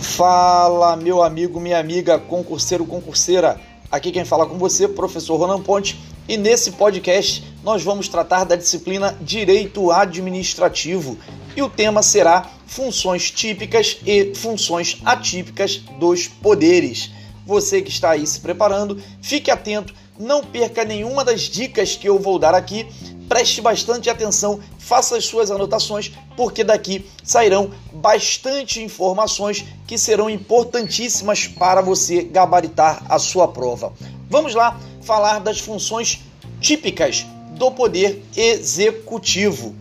Fala, meu amigo, minha amiga, concurseiro, concurseira. Aqui quem fala com você, professor Ronan Ponte, e nesse podcast nós vamos tratar da disciplina Direito Administrativo e o tema será funções típicas e funções atípicas dos poderes. Você que está aí se preparando, fique atento, não perca nenhuma das dicas que eu vou dar aqui preste bastante atenção, faça as suas anotações, porque daqui sairão bastante informações que serão importantíssimas para você gabaritar a sua prova. Vamos lá falar das funções típicas do poder executivo.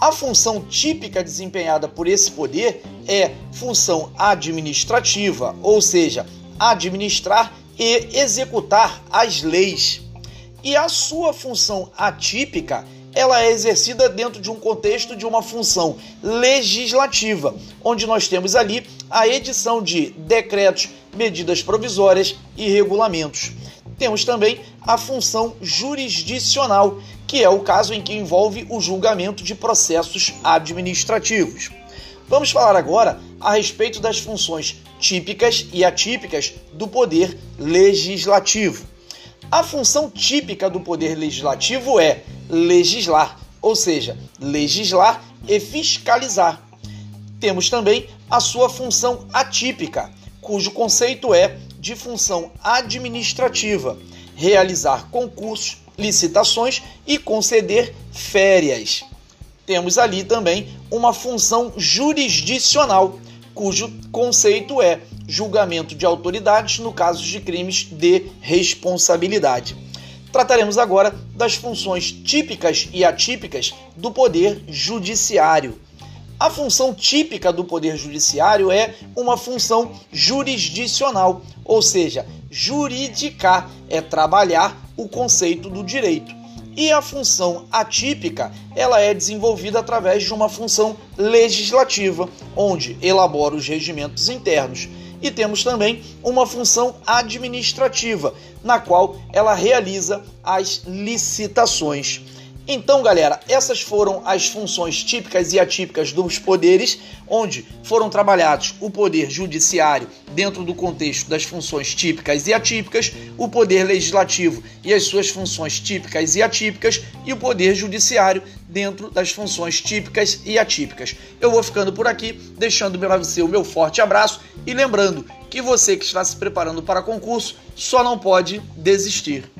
A função típica desempenhada por esse poder é função administrativa, ou seja, administrar e executar as leis e a sua função atípica ela é exercida dentro de um contexto de uma função legislativa, onde nós temos ali a edição de decretos, medidas provisórias e regulamentos. Temos também a função jurisdicional, que é o caso em que envolve o julgamento de processos administrativos. Vamos falar agora a respeito das funções típicas e atípicas do poder legislativo. A função típica do poder legislativo é legislar, ou seja, legislar e fiscalizar. Temos também a sua função atípica, cujo conceito é de função administrativa, realizar concursos, licitações e conceder férias. Temos ali também uma função jurisdicional, cujo conceito é julgamento de autoridades no caso de crimes de responsabilidade. Trataremos agora das funções típicas e atípicas do poder judiciário. A função típica do poder judiciário é uma função jurisdicional, ou seja, juridicar é trabalhar o conceito do direito. E a função atípica, ela é desenvolvida através de uma função legislativa, onde elabora os regimentos internos. E temos também uma função administrativa, na qual ela realiza as licitações. Então, galera, essas foram as funções típicas e atípicas dos poderes, onde foram trabalhados o poder judiciário dentro do contexto das funções típicas e atípicas, o poder legislativo e as suas funções típicas e atípicas, e o poder judiciário dentro das funções típicas e atípicas. Eu vou ficando por aqui, deixando para você o meu forte abraço e lembrando que você que está se preparando para concurso só não pode desistir.